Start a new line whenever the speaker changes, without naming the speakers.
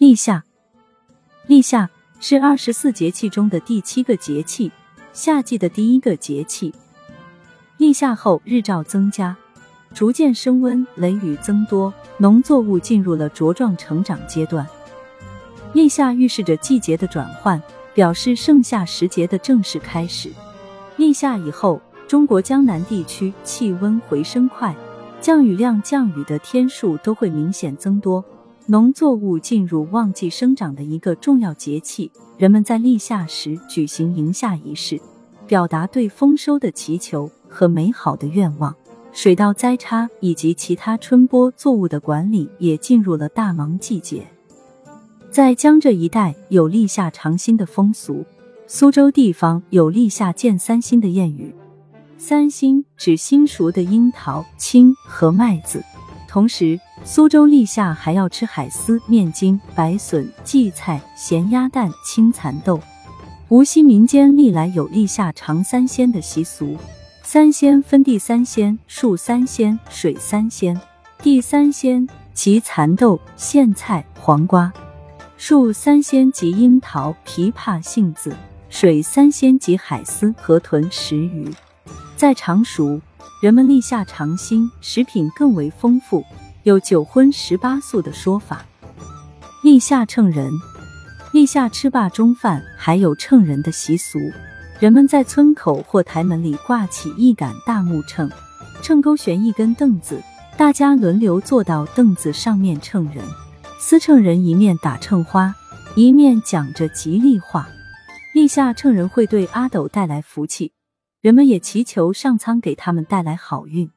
立夏，立夏是二十四节气中的第七个节气，夏季的第一个节气。立夏后，日照增加，逐渐升温，雷雨增多，农作物进入了茁壮成长阶段。立夏预示着季节的转换，表示盛夏时节的正式开始。立夏以后，中国江南地区气温回升快，降雨量、降雨的天数都会明显增多。农作物进入旺季生长的一个重要节气，人们在立夏时举行迎夏仪式，表达对丰收的祈求和美好的愿望。水稻栽插以及其他春播作物的管理也进入了大忙季节。在江浙一带有立夏尝新的风俗，苏州地方有立夏见三星的谚语，三星指新熟的樱桃、青和麦子。同时，苏州立夏还要吃海丝、面筋、白笋、荠菜、咸鸭蛋、青蚕豆。无锡民间历来有立夏尝三鲜的习俗，三鲜分地三鲜、树三鲜、水三鲜。地三鲜即蚕豆、苋菜、黄瓜；树三鲜即樱桃、枇杷、杏子；水三鲜即海丝、河豚、石鱼。在常熟。人们立夏尝新，食品更为丰富，有九荤十八素的说法。立夏称人，立夏吃罢中饭，还有称人的习俗。人们在村口或台门里挂起一杆大木秤，秤钩悬一根凳子，大家轮流坐到凳子上面称人。司秤人一面打秤花，一面讲着吉利话。立夏称人会对阿斗带来福气。人们也祈求上苍给他们带来好运。